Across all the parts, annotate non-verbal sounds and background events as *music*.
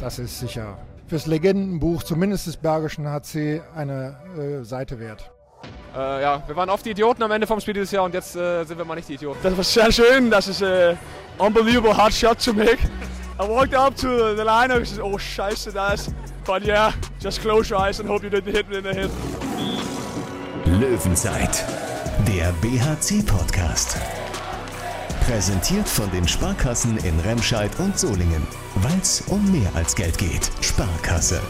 das ist sicher fürs Legendenbuch, zumindest des Bergischen HC, eine äh, Seite wert. Äh, ja, wir waren oft die Idioten am Ende vom Spiel dieses Jahr und jetzt äh, sind wir mal nicht die Idioten. Das war sehr schön. Das ist ein uh, unbelievable hard shot to make. I walked up to the line and I said, oh scheiße, das. But yeah, just close your eyes and hope you didn't hit me in the head. Löwenzeit, der BHC-Podcast. Präsentiert von den Sparkassen in Remscheid und Solingen. Weil es um mehr als Geld geht. Sparkasse.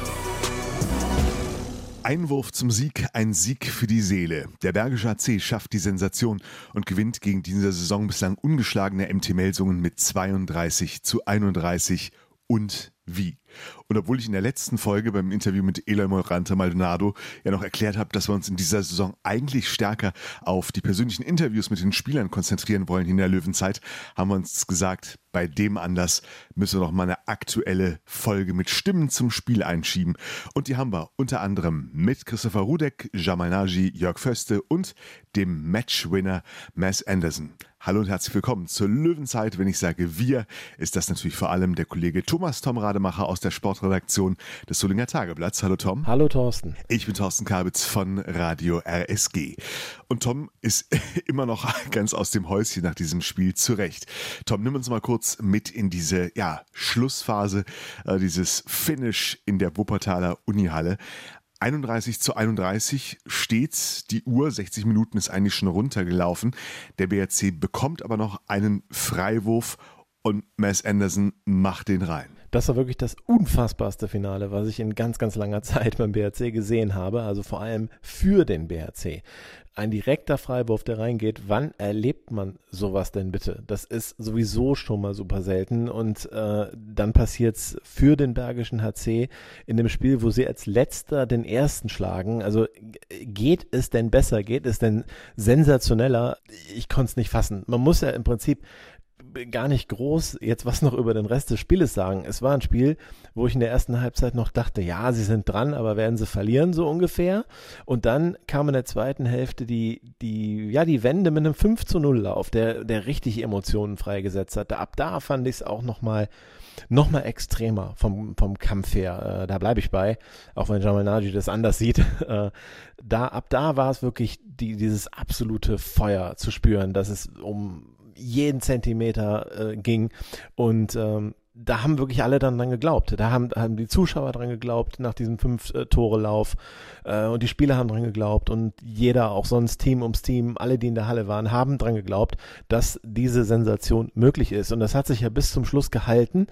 Einwurf zum Sieg, ein Sieg für die Seele. Der Bergische AC schafft die Sensation und gewinnt gegen diese Saison bislang ungeschlagene MT Melsungen mit 32 zu 31 und wie. Und obwohl ich in der letzten Folge beim Interview mit Eloy Morante Maldonado ja noch erklärt habe, dass wir uns in dieser Saison eigentlich stärker auf die persönlichen Interviews mit den Spielern konzentrieren wollen in der Löwenzeit, haben wir uns gesagt, bei dem Anlass müssen wir noch mal eine aktuelle Folge mit Stimmen zum Spiel einschieben. Und die haben wir unter anderem mit Christopher Rudek, Jamal Naji, Jörg Föste und dem Matchwinner Mass Anderson. Hallo und herzlich willkommen zur Löwenzeit. Wenn ich sage wir, ist das natürlich vor allem der Kollege Thomas Tom Rademacher aus der Sportredaktion des Solinger Tageblatts. Hallo Tom. Hallo Thorsten. Ich bin Thorsten Kabitz von Radio RSG. Und Tom ist *laughs* immer noch ganz aus dem Häuschen nach diesem Spiel zurecht. Tom, nimm uns mal kurz mit in diese ja, Schlussphase, äh, dieses Finish in der Wuppertaler Unihalle. 31 zu 31 steht's. Die Uhr, 60 Minuten ist eigentlich schon runtergelaufen. Der BRC bekommt aber noch einen Freiwurf und Mass Anderson macht den rein. Das war wirklich das unfassbarste Finale, was ich in ganz, ganz langer *laughs* Zeit beim BRC gesehen habe. Also vor allem für den BRC. Ein direkter Freiwurf, der reingeht. Wann erlebt man sowas denn bitte? Das ist sowieso schon mal super selten. Und äh, dann passiert es für den Bergischen HC in dem Spiel, wo sie als letzter den ersten schlagen. Also geht es denn besser? Geht es denn sensationeller? Ich konnte es nicht fassen. Man muss ja im Prinzip gar nicht groß jetzt was noch über den Rest des Spieles sagen. Es war ein Spiel, wo ich in der ersten Halbzeit noch dachte, ja, sie sind dran, aber werden sie verlieren, so ungefähr. Und dann kam in der zweiten Hälfte die, die, ja, die Wende mit einem 5 zu 0 Lauf, der, der richtig Emotionen freigesetzt hatte. Ab da fand ich es auch nochmal noch mal extremer vom, vom Kampf her. Äh, da bleibe ich bei, auch wenn Jamal Naji das anders sieht. *laughs* Äh, da, ab da war es wirklich die, dieses absolute Feuer zu spüren, dass es um jeden Zentimeter äh, ging. Und ähm, da haben wirklich alle dann dran geglaubt. Da haben, haben die Zuschauer dran geglaubt nach diesem Fünf-Tore-Lauf äh, und die Spieler haben dran geglaubt und jeder, auch sonst Team ums Team, alle, die in der Halle waren, haben dran geglaubt, dass diese Sensation möglich ist. Und das hat sich ja bis zum Schluss gehalten.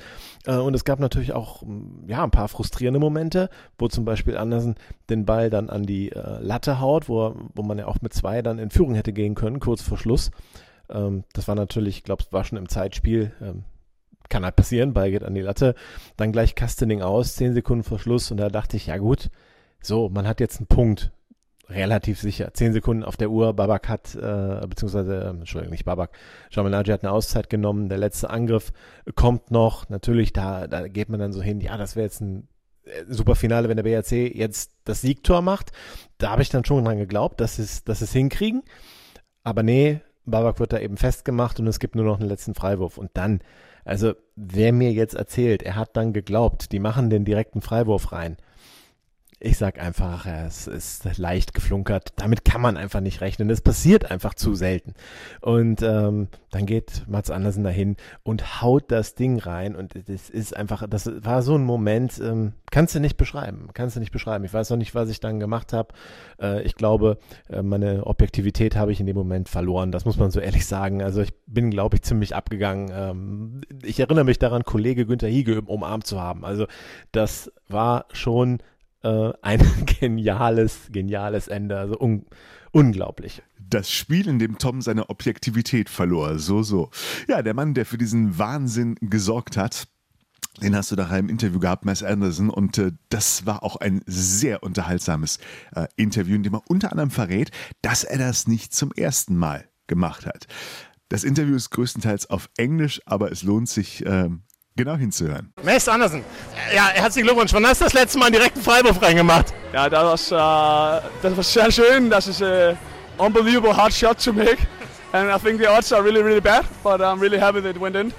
Äh, und es gab natürlich auch ja ein paar frustrierende Momente, wo zum Beispiel Andersen den Ball dann an die äh, Latte haut, wo, wo man ja auch mit zwei dann in Führung hätte gehen können, kurz vor Schluss. Ähm, das war natürlich, ich glaube, war schon im Zeitspiel. Ähm, kann halt passieren, Ball geht an die Latte. Dann gleich Castening aus, zehn Sekunden vor Schluss. Und da dachte ich, ja gut, so, man hat jetzt einen Punkt. Relativ sicher. Zehn Sekunden auf der Uhr. Babak hat, äh, beziehungsweise, äh, Entschuldigung, nicht Babak. Jamalagi hat eine Auszeit genommen. Der letzte Angriff kommt noch. Natürlich, da, da geht man dann so hin, ja, das wäre jetzt ein äh, super Finale, wenn der BRC jetzt das Siegtor macht. Da habe ich dann schon dran geglaubt, dass es, dass es hinkriegen. Aber nee, Babak wird da eben festgemacht und es gibt nur noch einen letzten Freiwurf. Und dann, also wer mir jetzt erzählt, er hat dann geglaubt, die machen den direkten Freiwurf rein, ich sag einfach, es ist leicht geflunkert. Damit kann man einfach nicht rechnen. Es passiert einfach zu selten. Und ähm, dann geht Mats Andersen dahin und haut das Ding rein. Und das ist einfach, das war so ein Moment, ähm, kannst du nicht beschreiben. Kannst du nicht beschreiben. Ich weiß noch nicht, was ich dann gemacht habe. Äh, ich glaube, äh, meine Objektivität habe ich in dem Moment verloren. Das muss man so ehrlich sagen. Also ich bin, glaube ich, ziemlich abgegangen. Ähm, ich erinnere mich daran, Kollege Günther Hiege umarmt zu haben. Also das war schon äh, ein *laughs* geniales, geniales Ende. Also un unglaublich. Das Spiel, in dem Tom seine Objektivität verlor. So, so. Ja, der Mann, der für diesen Wahnsinn gesorgt hat, den hast du daheim im Interview gehabt, Mass Anderson, und äh, das war auch ein sehr unterhaltsames äh, Interview, in dem er unter anderem verrät, dass er das nicht zum ersten Mal gemacht hat. Das Interview ist größtenteils auf Englisch, aber es lohnt sich, ähm, genau hinzuhören. Mess Andersen, ja, herzlichen Glückwunsch. Wann hast du das letzte Mal einen direkten Freiwurf reingemacht? Ja, das war, uh, das war sehr schön. Das ist ein unbelievable hard shot to make. And I think the odds are really, really bad, but I'm really happy that it went in.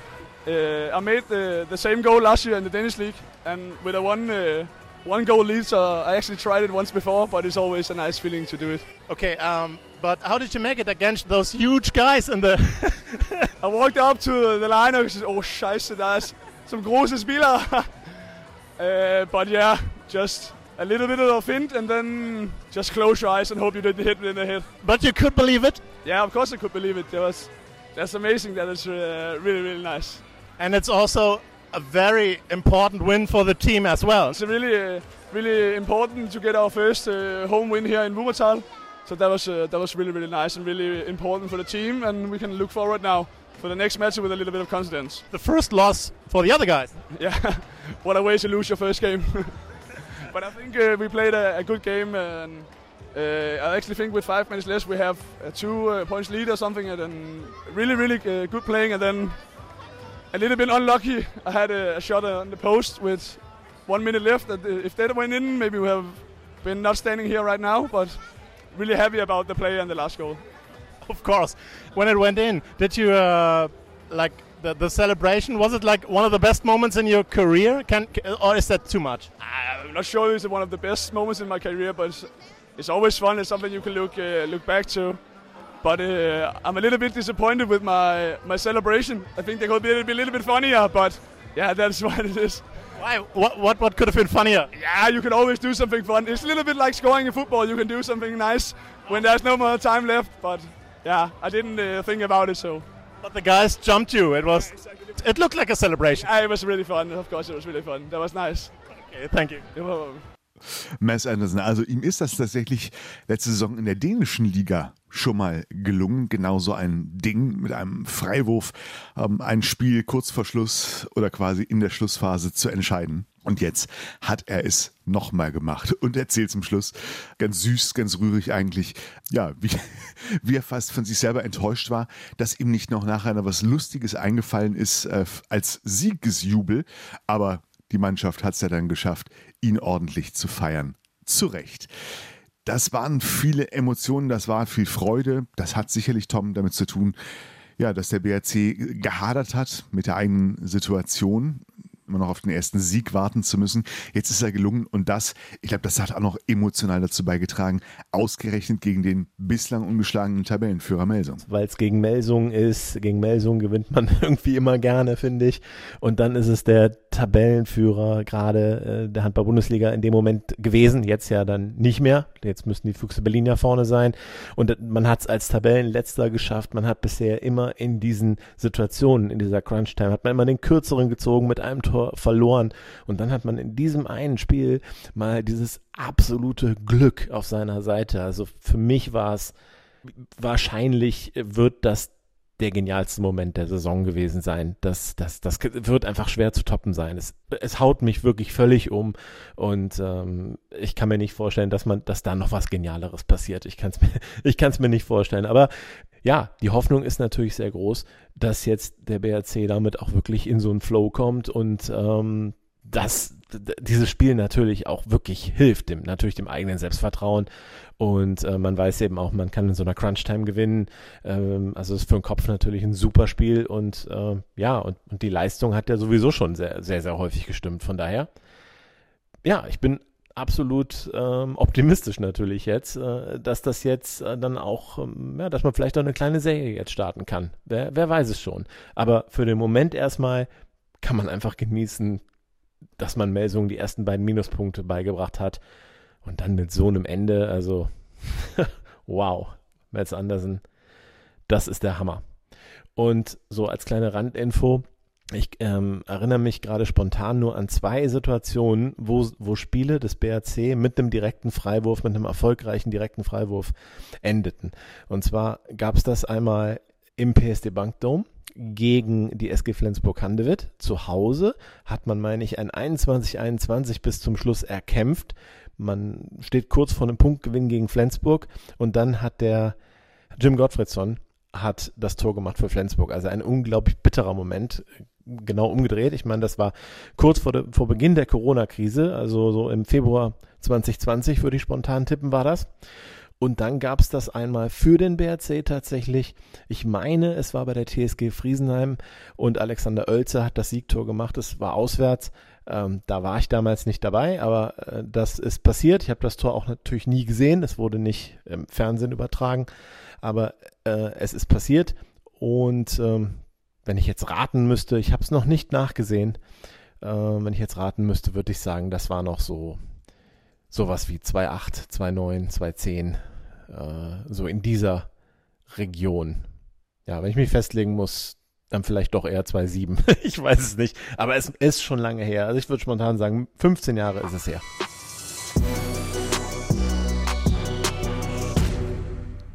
Uh, I made the, the same goal last year in the Danish league, and with a one uh, one goal lead, so I actually tried it once before, but it's always a nice feeling to do it. Okay, um, but how did you make it against those huge guys in the? *laughs* I walked up to the line and said, "Oh, scheiße, er some große spillere." *laughs* uh, but yeah, just a little bit of a fint, and then just close your eyes and hope you didn't hit me in the head. But you could believe it. Yeah, of course I could believe it. That was that's amazing. That is uh, really really nice. And it's also a very important win for the team as well. It's really uh, really important to get our first uh, home win here in Wuppertal. So that was uh, that was really really nice and really important for the team, and we can look forward now for the next match with a little bit of confidence. The first loss for the other guys. Yeah, *laughs* what a way to lose your first game. *laughs* but I think uh, we played a, a, good game, and uh, I actually think with five minutes less we have a two uh, points lead or something, and then really really uh, good playing, and then a little bit unlucky. I had a, a shot on the post with one minute left. That uh, if that went in, maybe we have been not standing here right now, but really happy about the play and the last goal. *laughs* Of course. When it went in, did you uh, like the, the celebration? Was it like one of the best moments in your career? Can or is that too much? I'm not sure it's one of the best moments in my career, but it's, it's always fun. It's something you can look uh, look back to. But uh, I'm a little bit disappointed with my my celebration. I think they could be a little, be a little bit funnier, but yeah, *laughs* that's what it is. Why? What, what, what could have been funnier? Yeah, you can always do something fun. It's a little bit like scoring in football. You can do something nice when there's no more time left. But yeah, I didn't uh, think about it so. But the guys jumped you. It was. It looked like a celebration. Yeah, it was really fun. Of course, it was really fun. That was nice. Okay, thank you. Mass Anderson, also ihm ist das tatsächlich letzte Saison in der dänischen Liga schon mal gelungen. Genauso ein Ding mit einem Freiwurf, ähm, ein Spiel kurz vor Schluss oder quasi in der Schlussphase zu entscheiden. Und jetzt hat er es nochmal gemacht und erzählt zum Schluss ganz süß, ganz rührig eigentlich, ja, wie, *laughs* wie er fast von sich selber enttäuscht war, dass ihm nicht noch nachher noch was Lustiges eingefallen ist äh, als Siegesjubel. Aber die Mannschaft hat es ja dann geschafft, ihn ordentlich zu feiern. Zu Recht. Das waren viele Emotionen, das war viel Freude. Das hat sicherlich Tom damit zu tun, ja, dass der BRC gehadert hat mit der eigenen Situation immer noch auf den ersten Sieg warten zu müssen. Jetzt ist er gelungen und das, ich glaube, das hat auch noch emotional dazu beigetragen, ausgerechnet gegen den bislang ungeschlagenen Tabellenführer Melsung. Weil es gegen Melsung ist, gegen Melsung gewinnt man *laughs* irgendwie immer gerne, finde ich. Und dann ist es der Tabellenführer gerade äh, der Handball-Bundesliga in dem Moment gewesen, jetzt ja dann nicht mehr. Jetzt müssten die Füchse Berlin ja vorne sein. Und man hat es als Tabellenletzter geschafft. Man hat bisher immer in diesen Situationen, in dieser Crunch-Time, hat man immer den kürzeren gezogen mit einem Tor Tor verloren. Und dann hat man in diesem einen Spiel mal dieses absolute Glück auf seiner Seite. Also für mich war es wahrscheinlich wird das der genialste Moment der Saison gewesen sein. Das, das, das wird einfach schwer zu toppen sein. Es, es haut mich wirklich völlig um und ähm, ich kann mir nicht vorstellen, dass man, dass da noch was Genialeres passiert. Ich kann es *laughs* mir, ich kann es mir nicht vorstellen. Aber ja, die Hoffnung ist natürlich sehr groß, dass jetzt der BRC damit auch wirklich in so einen Flow kommt und ähm, dass dieses Spiel natürlich auch wirklich hilft, dem, natürlich dem eigenen Selbstvertrauen. Und äh, man weiß eben auch, man kann in so einer Crunch-Time gewinnen. Ähm, also ist für den Kopf natürlich ein super Spiel und äh, ja, und, und die Leistung hat ja sowieso schon sehr, sehr, sehr häufig gestimmt. Von daher, ja, ich bin absolut ähm, optimistisch natürlich jetzt, äh, dass das jetzt äh, dann auch, ähm, ja, dass man vielleicht auch eine kleine Serie jetzt starten kann. Wer, wer weiß es schon. Aber für den Moment erstmal kann man einfach genießen, dass man Melsung die ersten beiden Minuspunkte beigebracht hat. Und dann mit so einem Ende, also *laughs* wow, Mels Andersen, das ist der Hammer. Und so als kleine Randinfo, ich ähm, erinnere mich gerade spontan nur an zwei Situationen, wo, wo Spiele des BRC mit einem direkten Freiwurf, mit einem erfolgreichen direkten Freiwurf endeten. Und zwar gab es das einmal im PSD Bank Dome gegen die SG Flensburg-Handewitt. Zu Hause hat man, meine ich, ein 21-21 bis zum Schluss erkämpft. Man steht kurz vor einem Punktgewinn gegen Flensburg und dann hat der Jim Gottfriedson hat das Tor gemacht für Flensburg. Also ein unglaublich bitterer Moment genau umgedreht. Ich meine, das war kurz vor, de, vor Beginn der Corona-Krise, also so im Februar 2020 würde ich spontan tippen, war das. Und dann gab es das einmal für den BRC tatsächlich. Ich meine, es war bei der TSG Friesenheim und Alexander Oelze hat das Siegtor gemacht. Es war auswärts. Ähm, da war ich damals nicht dabei, aber äh, das ist passiert. Ich habe das Tor auch natürlich nie gesehen. Es wurde nicht im Fernsehen übertragen, aber äh, es ist passiert. Und ähm, wenn ich jetzt raten müsste, ich habe es noch nicht nachgesehen, äh, wenn ich jetzt raten müsste, würde ich sagen, das war noch so sowas wie 2.8, 2.9, 2.10 äh, so in dieser Region. Ja, wenn ich mich festlegen muss, dann vielleicht doch eher 2,7. *laughs* ich weiß es nicht. Aber es ist schon lange her. Also ich würde spontan sagen, 15 Jahre ist es her.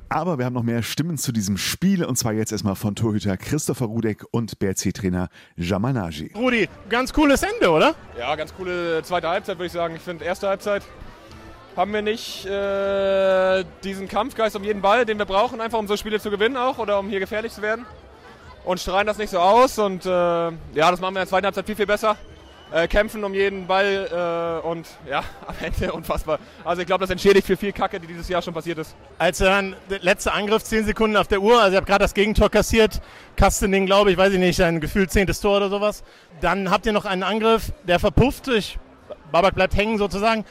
Aber wir haben noch mehr Stimmen zu diesem Spiel und zwar jetzt erstmal von Torhüter Christopher Rudek und BRC-Trainer Jamanaji. Rudi, ganz cooles Ende, oder? Ja, ganz coole zweite Halbzeit, würde ich sagen. Ich finde, erste Halbzeit haben wir nicht äh, diesen Kampfgeist um jeden Ball, den wir brauchen, einfach um so Spiele zu gewinnen auch oder um hier gefährlich zu werden. Und strahlen das nicht so aus und äh, ja, das machen wir in der zweiten Halbzeit viel, viel besser. Äh, kämpfen um jeden Ball äh, und ja, *laughs* am Ende unfassbar. Also ich glaube, das entschädigt für viel Kacke, die dieses Jahr schon passiert ist. Als dann der letzte Angriff, 10 Sekunden auf der Uhr, also ihr habt gerade das Gegentor kassiert, Kastening, glaube ich, weiß ich nicht, ein gefühlt zehntes Tor oder sowas. Dann habt ihr noch einen Angriff, der verpufft, ich, Babak bleibt hängen sozusagen.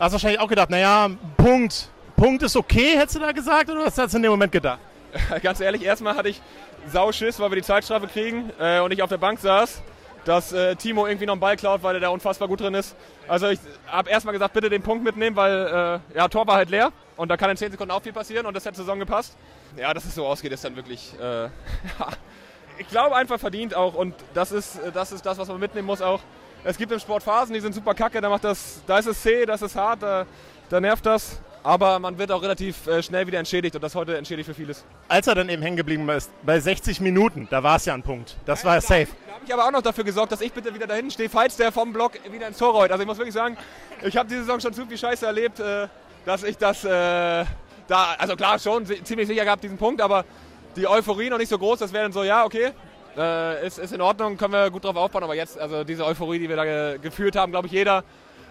Hast wahrscheinlich auch gedacht, naja, Punkt. Punkt ist okay, hättest du da gesagt, oder was hast du in dem Moment gedacht? *laughs* Ganz ehrlich, erstmal hatte ich Sauschiss, weil wir die Zeitstrafe kriegen äh, und ich auf der Bank saß, dass äh, Timo irgendwie noch einen Ball klaut, weil er da unfassbar gut drin ist. Also ich habe erstmal gesagt, bitte den Punkt mitnehmen, weil äh, ja, Tor war halt leer und da kann in 10 Sekunden auch viel passieren und das hätte Saison gepasst. Ja, dass es so ausgeht, ist dann wirklich, äh, *laughs* ich glaube einfach verdient auch und das ist, das ist das, was man mitnehmen muss auch es gibt im Sport Phasen, die sind super kacke, da, macht das, da ist es zäh, das ist hart, da, da nervt das. Aber man wird auch relativ äh, schnell wieder entschädigt und das heute entschädigt für vieles. Als er dann eben hängen geblieben ist, bei 60 Minuten, da war es ja ein Punkt. Das war da, safe. Da habe ich aber auch noch dafür gesorgt, dass ich bitte wieder dahin stehe, falls der vom Block wieder ins Tor rollt. Also ich muss wirklich sagen, ich habe diese Saison schon zu viel Scheiße erlebt, äh, dass ich das äh, da, also klar schon ziemlich sicher gehabt diesen Punkt, aber die Euphorie noch nicht so groß, das wäre dann so, ja, okay, äh, ist, ist in Ordnung, können wir gut drauf aufbauen, aber jetzt, also diese Euphorie, die wir da ge gefühlt haben, glaube ich, jeder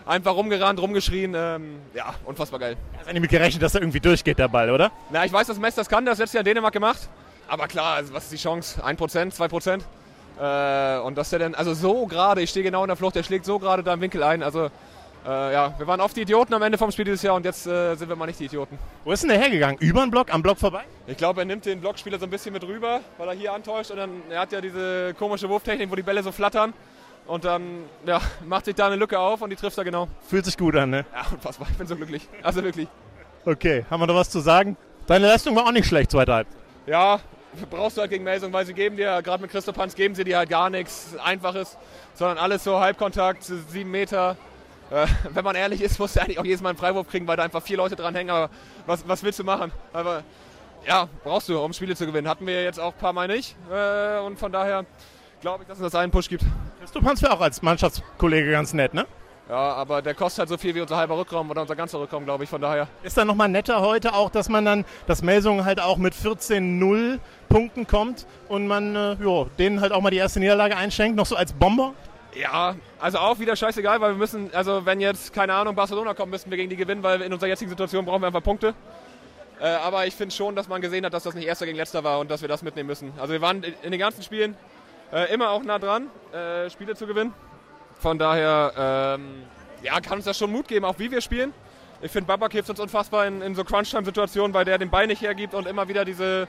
einfach rumgerannt, rumgeschrien, ähm, ja, unfassbar geil. Hast du nicht gerechnet, dass er irgendwie durchgeht, der Ball, oder? Na, ich weiß, dass Messi das kann, das letztes Jahr in Dänemark gemacht, aber klar, also was ist die Chance? 1%, 2%? Äh, und dass der dann, also so gerade, ich stehe genau in der Flucht, der schlägt so gerade da im Winkel ein, also äh, ja, wir waren oft die Idioten am Ende vom Spiel dieses Jahr und jetzt äh, sind wir mal nicht die Idioten. Wo ist denn der hergegangen? Über den Block, am Block vorbei? Ich glaube, er nimmt den Blockspieler so ein bisschen mit rüber, weil er hier antäuscht und dann, er hat ja diese komische Wurftechnik, wo die Bälle so flattern und dann ja, *laughs* macht sich da eine Lücke auf und die trifft er genau. Fühlt sich gut an, ne? Ja, unfassbar, ich bin so glücklich. Also wirklich. Okay, haben wir noch was zu sagen? Deine Leistung war auch nicht schlecht, zweite Halb. Ja, brauchst du halt gegen Melsung, weil sie geben dir, gerade mit Christoph Hans, geben sie dir halt gar nichts Einfaches, sondern alles so Halbkontakt, sieben Meter. Äh, *laughs* wenn man ehrlich ist, musst du eigentlich auch jedes Mal einen Freiwurf kriegen, weil da einfach vier Leute dran hängen. Aber was, was willst du machen? Aber ja, brauchst du, um Spiele zu gewinnen. Hatten wir jetzt auch ein paar Mal nicht. Äh, und von daher glaube ich, dass es das einen Push gibt. Christoph Hans wäre auch als Mannschaftskollege ganz nett, ne? Ja, aber der kostet halt so viel wie unser halber Rückraum oder unser ganzer Rückraum, glaube ich, von daher. Ist dann nochmal netter heute auch, dass man dann, dass Melsungen halt auch mit 14-0 Punkten kommt und man äh, jo, denen halt auch mal die erste Niederlage einschenkt, noch so als Bomber? Ja, also auch wieder scheißegal, weil wir müssen, also wenn jetzt, keine Ahnung, Barcelona kommt, müssen wir gegen die gewinnen, weil in unserer jetzigen Situation brauchen wir einfach Punkte. Äh, aber ich finde schon, dass man gesehen hat, dass das nicht erster gegen letzter war und dass wir das mitnehmen müssen. Also wir waren in den ganzen Spielen äh, immer auch nah dran, äh, Spiele zu gewinnen. Von daher ähm, ja, kann uns das schon Mut geben, auch wie wir spielen. Ich finde, Babak hilft uns unfassbar in, in so Crunch-Time-Situationen, weil der den Ball nicht hergibt und immer wieder diese,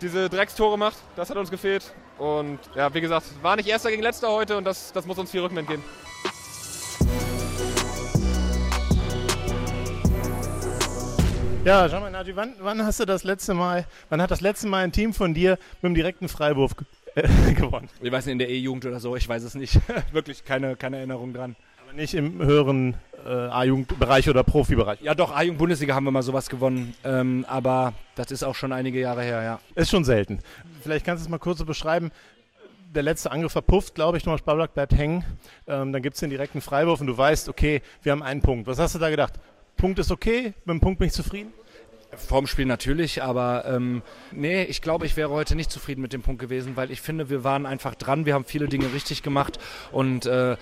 diese Dreckstore macht. Das hat uns gefehlt. Und ja, wie gesagt, war nicht erster gegen letzter heute und das, das muss uns viel Rückenwind geben. Ja, schau mal, Naji, wann, wann, hast du das letzte Mal, wann hat das letzte Mal ein Team von dir mit dem direkten Freiwurf *laughs* äh, gewonnen? Ich weiß nicht, in der E-Jugend oder so, ich weiß es nicht. *laughs* Wirklich keine, keine Erinnerung dran. Nicht im höheren äh, A-Jugendbereich oder Profibereich? Ja, doch, A-Jugend-Bundesliga haben wir mal sowas gewonnen. Ähm, aber das ist auch schon einige Jahre her, ja. Ist schon selten. Vielleicht kannst du es mal kurz so beschreiben. Der letzte Angriff verpufft, glaube ich, Thomas Bablak bleibt hängen. Ähm, dann gibt es den direkten Freiwurf und du weißt, okay, wir haben einen Punkt. Was hast du da gedacht? Punkt ist okay, mit dem Punkt bin ich zufrieden? Vorm Spiel natürlich, aber ähm, nee, ich glaube, ich wäre heute nicht zufrieden mit dem Punkt gewesen, weil ich finde, wir waren einfach dran, wir haben viele Dinge richtig gemacht und äh, äh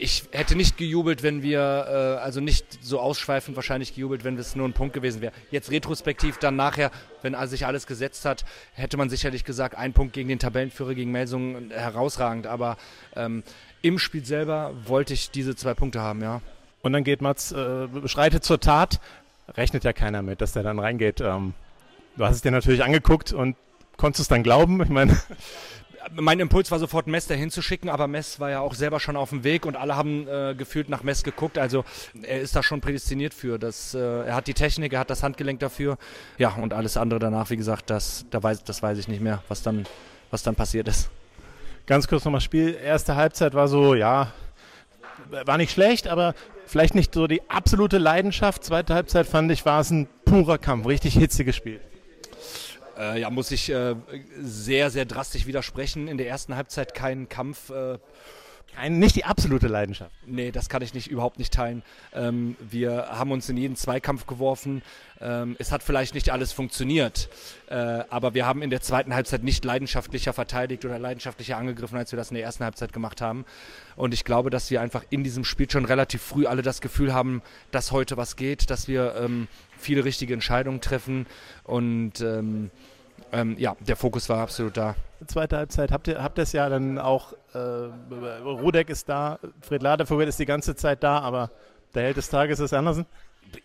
ich hätte nicht gejubelt, wenn wir, äh, also nicht so ausschweifend wahrscheinlich gejubelt, wenn es nur ein Punkt gewesen wäre. Jetzt retrospektiv dann nachher, wenn sich alles gesetzt hat, hätte man sicherlich gesagt, ein Punkt gegen den Tabellenführer, gegen Melsungen, herausragend, aber ähm, im Spiel selber wollte ich diese zwei Punkte haben, ja. Und dann geht Mats, äh, schreitet zur Tat, rechnet ja keiner mit, dass der dann reingeht. Ähm, du hast es dir natürlich angeguckt und konntest es dann glauben. Ich meine. *laughs* Mein Impuls war sofort Mess dahin zu schicken, aber Mess war ja auch selber schon auf dem Weg und alle haben äh, gefühlt nach Mess geguckt. Also er ist da schon prädestiniert für. Das, äh, er hat die Technik, er hat das Handgelenk dafür. Ja, und alles andere danach, wie gesagt, das, da weiß, das weiß ich nicht mehr, was dann, was dann passiert ist. Ganz kurz nochmal Spiel. Erste Halbzeit war so, ja, war nicht schlecht, aber vielleicht nicht so die absolute Leidenschaft. Zweite Halbzeit fand ich, war es ein purer Kampf, richtig hitziges Spiel. Äh, ja, muss ich äh, sehr, sehr drastisch widersprechen. In der ersten Halbzeit kein Kampf. Äh, ein, nicht die absolute Leidenschaft. Nee, das kann ich nicht, überhaupt nicht teilen. Ähm, wir haben uns in jeden Zweikampf geworfen. Ähm, es hat vielleicht nicht alles funktioniert, äh, aber wir haben in der zweiten Halbzeit nicht leidenschaftlicher verteidigt oder leidenschaftlicher angegriffen, als wir das in der ersten Halbzeit gemacht haben. Und ich glaube, dass wir einfach in diesem Spiel schon relativ früh alle das Gefühl haben, dass heute was geht, dass wir ähm, viele richtige Entscheidungen treffen und ähm, ja, der Fokus war absolut da. Zweite Halbzeit habt ihr habt es ja dann auch, äh, Rudek ist da, Fred Ladevogel ist die ganze Zeit da, aber der Held des Tages ist Andersen?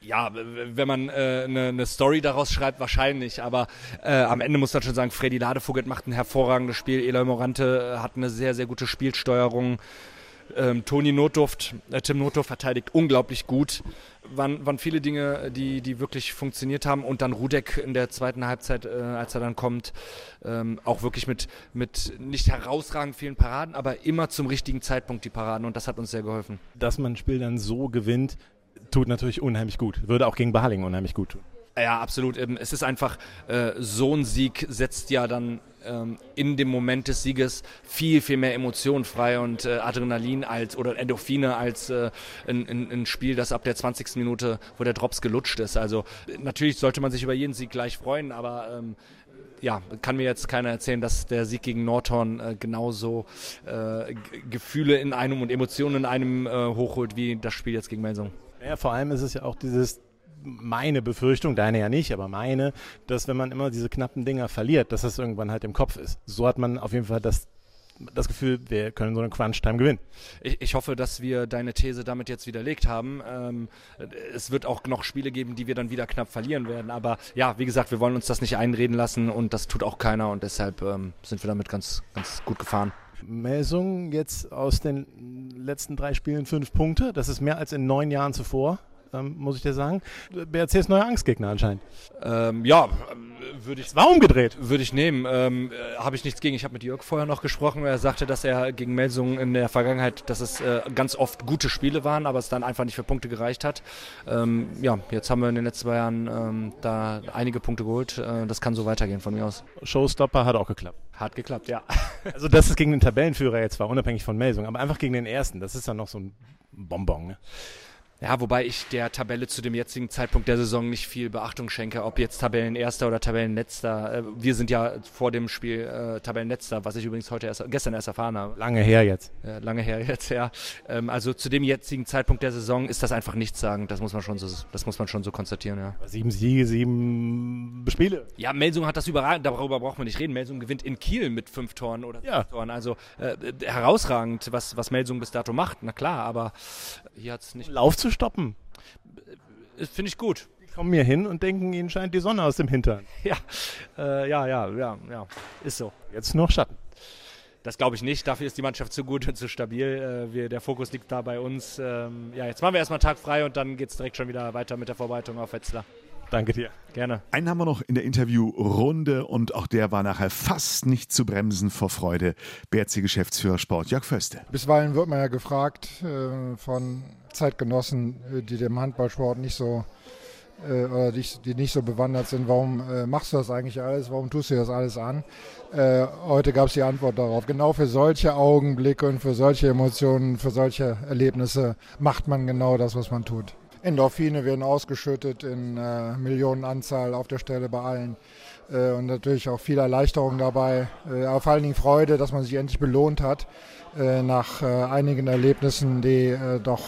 ja, wenn man eine äh, ne, ne Story daraus schreibt, wahrscheinlich. Aber äh, am Ende muss man schon sagen, Freddy Ladevogel macht ein hervorragendes Spiel. Eloy Morante hat eine sehr, sehr gute Spielsteuerung. Ähm, Toni Notduft, äh, Tim Notduft verteidigt unglaublich gut. Waren, waren viele Dinge, die, die wirklich funktioniert haben. Und dann Rudek in der zweiten Halbzeit, äh, als er dann kommt, ähm, auch wirklich mit, mit nicht herausragend vielen Paraden, aber immer zum richtigen Zeitpunkt die Paraden. Und das hat uns sehr geholfen. Dass man ein Spiel dann so gewinnt, tut natürlich unheimlich gut. Würde auch gegen Baling unheimlich gut tun. Ja, absolut. Ähm, es ist einfach, äh, so ein Sieg setzt ja dann ähm, in dem Moment des Sieges viel, viel mehr Emotionen frei und äh, Adrenalin als oder Endorphine als äh, ein, ein, Spiel, das ab der 20. Minute, wo der Drops gelutscht ist. Also natürlich sollte man sich über jeden Sieg gleich freuen, aber ähm, ja, kann mir jetzt keiner erzählen, dass der Sieg gegen Nordhorn äh, genauso äh, Gefühle in einem und Emotionen in einem äh, hochholt wie das Spiel jetzt gegen Melsung. Ja, vor allem ist es ja auch dieses meine Befürchtung, deine ja nicht, aber meine, dass wenn man immer diese knappen Dinger verliert, dass das irgendwann halt im Kopf ist. So hat man auf jeden Fall das das Gefühl, wir können so eine Crunch-Time gewinnen. Ich, ich, hoffe, dass wir deine These damit jetzt widerlegt haben. Ähm, es wird auch noch Spiele geben, die wir dann wieder knapp verlieren werden. Aber ja, wie gesagt, wir wollen uns das nicht einreden lassen und das tut auch keiner und deshalb ähm, sind wir damit ganz, ganz gut gefahren. Melsung jetzt aus den letzten drei Spielen fünf Punkte. Das ist mehr als in neun Jahren zuvor ähm, muss ich dir sagen. BRC ist neuer Angstgegner anscheinend. Ähm, ja, würde ich. war umgedreht. Würde ich nehmen. Ähm, äh, habe ich nichts gegen. Ich habe mit Jörg vorher noch gesprochen. Er sagte, dass er gegen Melsungen in der Vergangenheit, dass es äh, ganz oft gute Spiele waren, aber es dann einfach nicht für Punkte gereicht hat. Ähm, ja, jetzt haben wir in den letzten zwei Jahren ähm, da einige Punkte geholt. Äh, das kann so weitergehen von mir aus. Showstopper hat auch geklappt. Hat geklappt, ja. *laughs* Also, dass es gegen den Tabellenführer jetzt war, unabhängig von Melsungen, aber einfach gegen den ersten, das ist dann noch so ein Bonbon. Ne? Ja, wobei ich der Tabelle zu dem jetzigen Zeitpunkt der Saison nicht viel Beachtung schenke, ob jetzt Tabellenerster oder Tabellenletzter. Äh, wir sind ja vor dem Spiel äh, Tabellenletzter, was ich übrigens heute erst, gestern erst erfahren habe. Lange her jetzt. Ja, lange her jetzt, ja. Ähm, also zu dem jetzigen Zeitpunkt der Saison ist das einfach nichts sagen. Das muss man schon so, das muss man schon so konstatieren, ja. Sieben Siege, sieben Spiele. Ja, Melsung hat das überragend, darüber braucht man nicht reden. Melsung gewinnt in Kiel mit fünf Toren oder ja. Toren. Also äh, herausragend, was, was Melsung bis dato macht, na klar, aber hier hat es nicht. Lauf zu stoppen. Äh, finde ich gut. Die kommen mir hin und denken, ihnen scheint die Sonne aus dem Hintern. *laughs* Ja, äh, ja, ja, ja, ja. Ist so. Jetzt noch Schatten. Das glaube ich nicht. Dafür ist die Mannschaft zu gut und zu stabil. Äh, wir, der Fokus liegt da bei uns. Ähm, ja, jetzt machen wir erstmal Tag frei und dann geht es direkt schon wieder weiter mit der Vorbereitung auf Wetzlar. Danke dir. Gerne. Einen haben wir noch in der Interviewrunde und auch der war nachher fast nicht zu bremsen vor Freude. BRC-Geschäftsführer Sport Jörg Föste. Bisweilen wird man ja gefragt äh, von Zeitgenossen, äh, die dem Handballsport nicht so äh, oder die, die, nicht so bewandert sind, warum äh, machst du das eigentlich alles, warum tust du das alles an? Äh, heute gab es die Antwort darauf. Genau für solche Augenblicke und für solche Emotionen, für solche Erlebnisse macht man genau das, was man tut. Endorphine werden ausgeschüttet in äh, Millionenanzahl auf der Stelle bei allen. Äh, und natürlich auch viel Erleichterung dabei, äh, aber vor allen Dingen Freude, dass man sich endlich belohnt hat äh, nach äh, einigen Erlebnissen, die äh, doch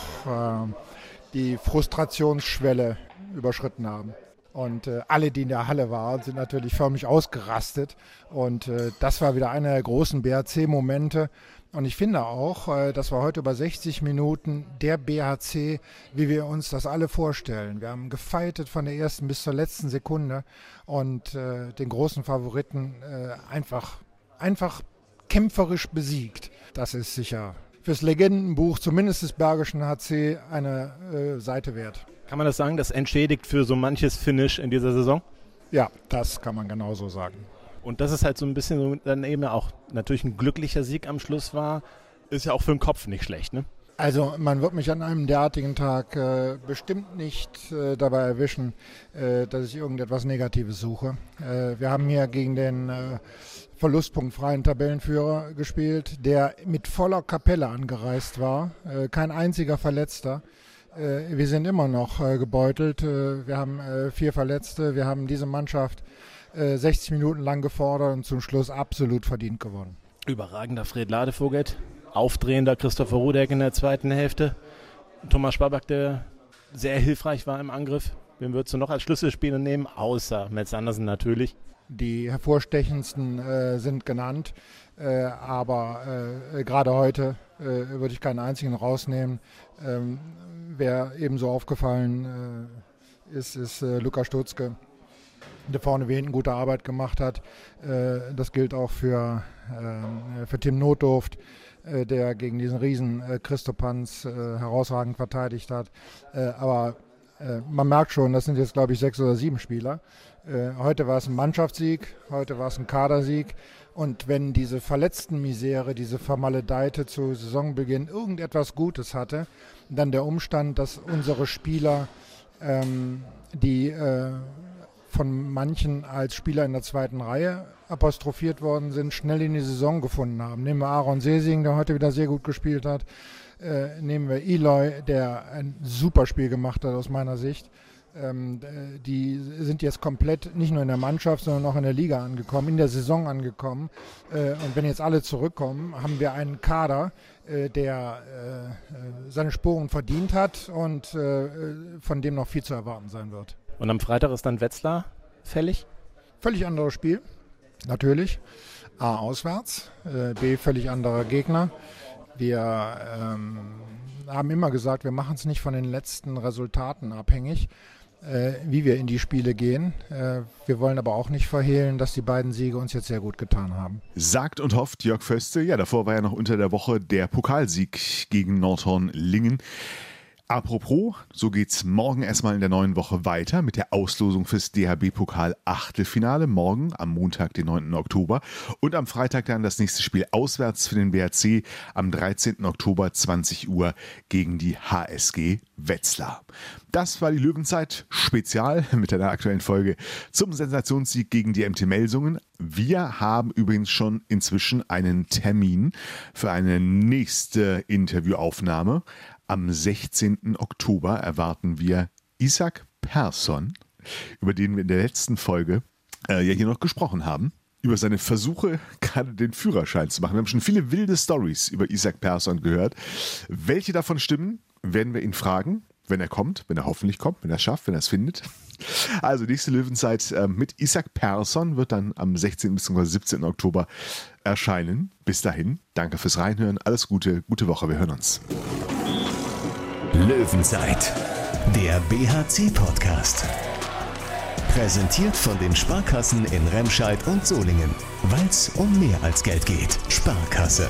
die Frustrationsschwelle überschritten haben. Und äh, alle, die in der Halle waren, sind natürlich förmlich ausgerastet. Und äh, das war wieder einer der großen BHC-Momente. Und ich finde auch, äh, das war heute über 60 Minuten der BHC, wie wir uns das alle vorstellen. Wir haben gefeitet von der ersten bis zur letzten Sekunde und äh, den großen Favoriten äh, einfach, einfach kämpferisch besiegt. Das ist sicher fürs Legendenbuch, zumindest des Bergischen HC, eine Seite wert. Kann man das sagen, das entschädigt für so manches Finish in dieser Saison? Ja, das kann man genauso sagen. Und dass es halt so ein bisschen dann eben auch natürlich ein glücklicher Sieg am Schluss war, ist ja auch für den Kopf nicht schlecht, ne? Also man wird mich an einem derartigen Tag äh, bestimmt nicht äh, dabei erwischen, äh, dass ich irgendetwas Negatives suche. Äh, wir haben hier gegen den äh, verlustpunktfreien Tabellenführer gespielt, der mit voller Kapelle angereist war, äh, kein einziger Verletzter. wir sind immer noch gebeutelt. wir haben vier Verletzte. Wir haben diese Mannschaft 60 Minuten lang gefordert und zum Schluss absolut verdient gewonnen. Überragender Fred Ladevogel, aufdrehender Christopher Rudeck in der zweiten Hälfte. Thomas Spaback, der sehr hilfreich war im Angriff. Wen würdest du noch als Schlüsselspieler nehmen? Außer Metz Andersen natürlich. Die hervorstechendsten äh, sind genannt, äh, aber äh, gerade heute äh, würde ich keinen einzigen rausnehmen. Ähm, wer ebenso aufgefallen äh, ist, ist äh, Lukas Stutzke, der vorne wie hinten gute Arbeit gemacht hat. das gilt auch für, ähm, für Tim Notdurft. Äh, der gegen diesen Riesen äh, Christopanz äh, herausragend verteidigt hat. aber man merkt schon, das sind jetzt, glaube ich, sechs oder sieben Spieler. heute war es ein Mannschaftssieg, heute war es ein Kadersieg. Und wenn diese verletzten Misere, diese Vermaledeite zu Saisonbeginn irgendetwas Gutes hatte, dann der Umstand, dass unsere Spieler, ähm, die äh, von manchen als Spieler in der zweiten Reihe apostrophiert worden sind, schnell in die Saison gefunden haben. Nehmen wir Aaron Sesing, der heute wieder sehr gut gespielt hat. Äh, nehmen wir Eloy, der ein super Spiel gemacht hat aus meiner Sicht. Ähm, die sind jetzt komplett nicht nur in der Mannschaft, sondern auch in der Liga angekommen, in der Saison angekommen. Äh, und wenn jetzt alle zurückkommen, haben wir einen Kader, äh, der äh, seine Spuren verdient hat und äh, von dem noch viel zu erwarten sein wird. Und am Freitag ist dann Wetzlar fällig? Völlig anderes Spiel natürlich. A, auswärts, äh, B, völlig anderer Gegner. Wir ähm, haben immer gesagt, wir machen es nicht von den letzten Resultaten abhängig, äh, wie wir in die Spiele gehen. Äh, wir wollen aber auch nicht verhehlen, dass die beiden Siege uns jetzt sehr gut getan haben. Sagt und hofft Jörg Föste. Ja, davor war ja noch unter der Woche der Pokalsieg gegen Nordhorn-Lingen. Apropos, so geht's morgen erstmal in der neuen Woche weiter mit der Auslosung fürs DHB-Pokal Achtelfinale. Morgen am Montag, den 9. Oktober. Und am Freitag dann das nächste Spiel auswärts für den BRC am 13. Oktober 20 Uhr gegen die HSG Wetzlar. Das war die Löwenzeit Spezial mit einer aktuellen Folge zum Sensationssieg gegen die MT Melsungen. Wir haben übrigens schon inzwischen einen Termin für eine nächste Interviewaufnahme. Am 16. Oktober erwarten wir Isaac Persson, über den wir in der letzten Folge äh, ja hier noch gesprochen haben. Über seine Versuche, gerade den Führerschein zu machen. Wir haben schon viele wilde Stories über Isaac Persson gehört. Welche davon stimmen, werden wir ihn fragen, wenn er kommt, wenn er hoffentlich kommt, wenn er es schafft, wenn er es findet. *laughs* Also nächste Löwenzeit äh, mit Isaac Persson wird dann am 16. bzw. 17. Oktober erscheinen. Bis dahin, danke fürs Reinhören, alles Gute, gute Woche, wir hören uns. Löwenzeit, der BHC-Podcast. Präsentiert von den Sparkassen in Remscheid und Solingen. Weil es um mehr als Geld geht. Sparkasse.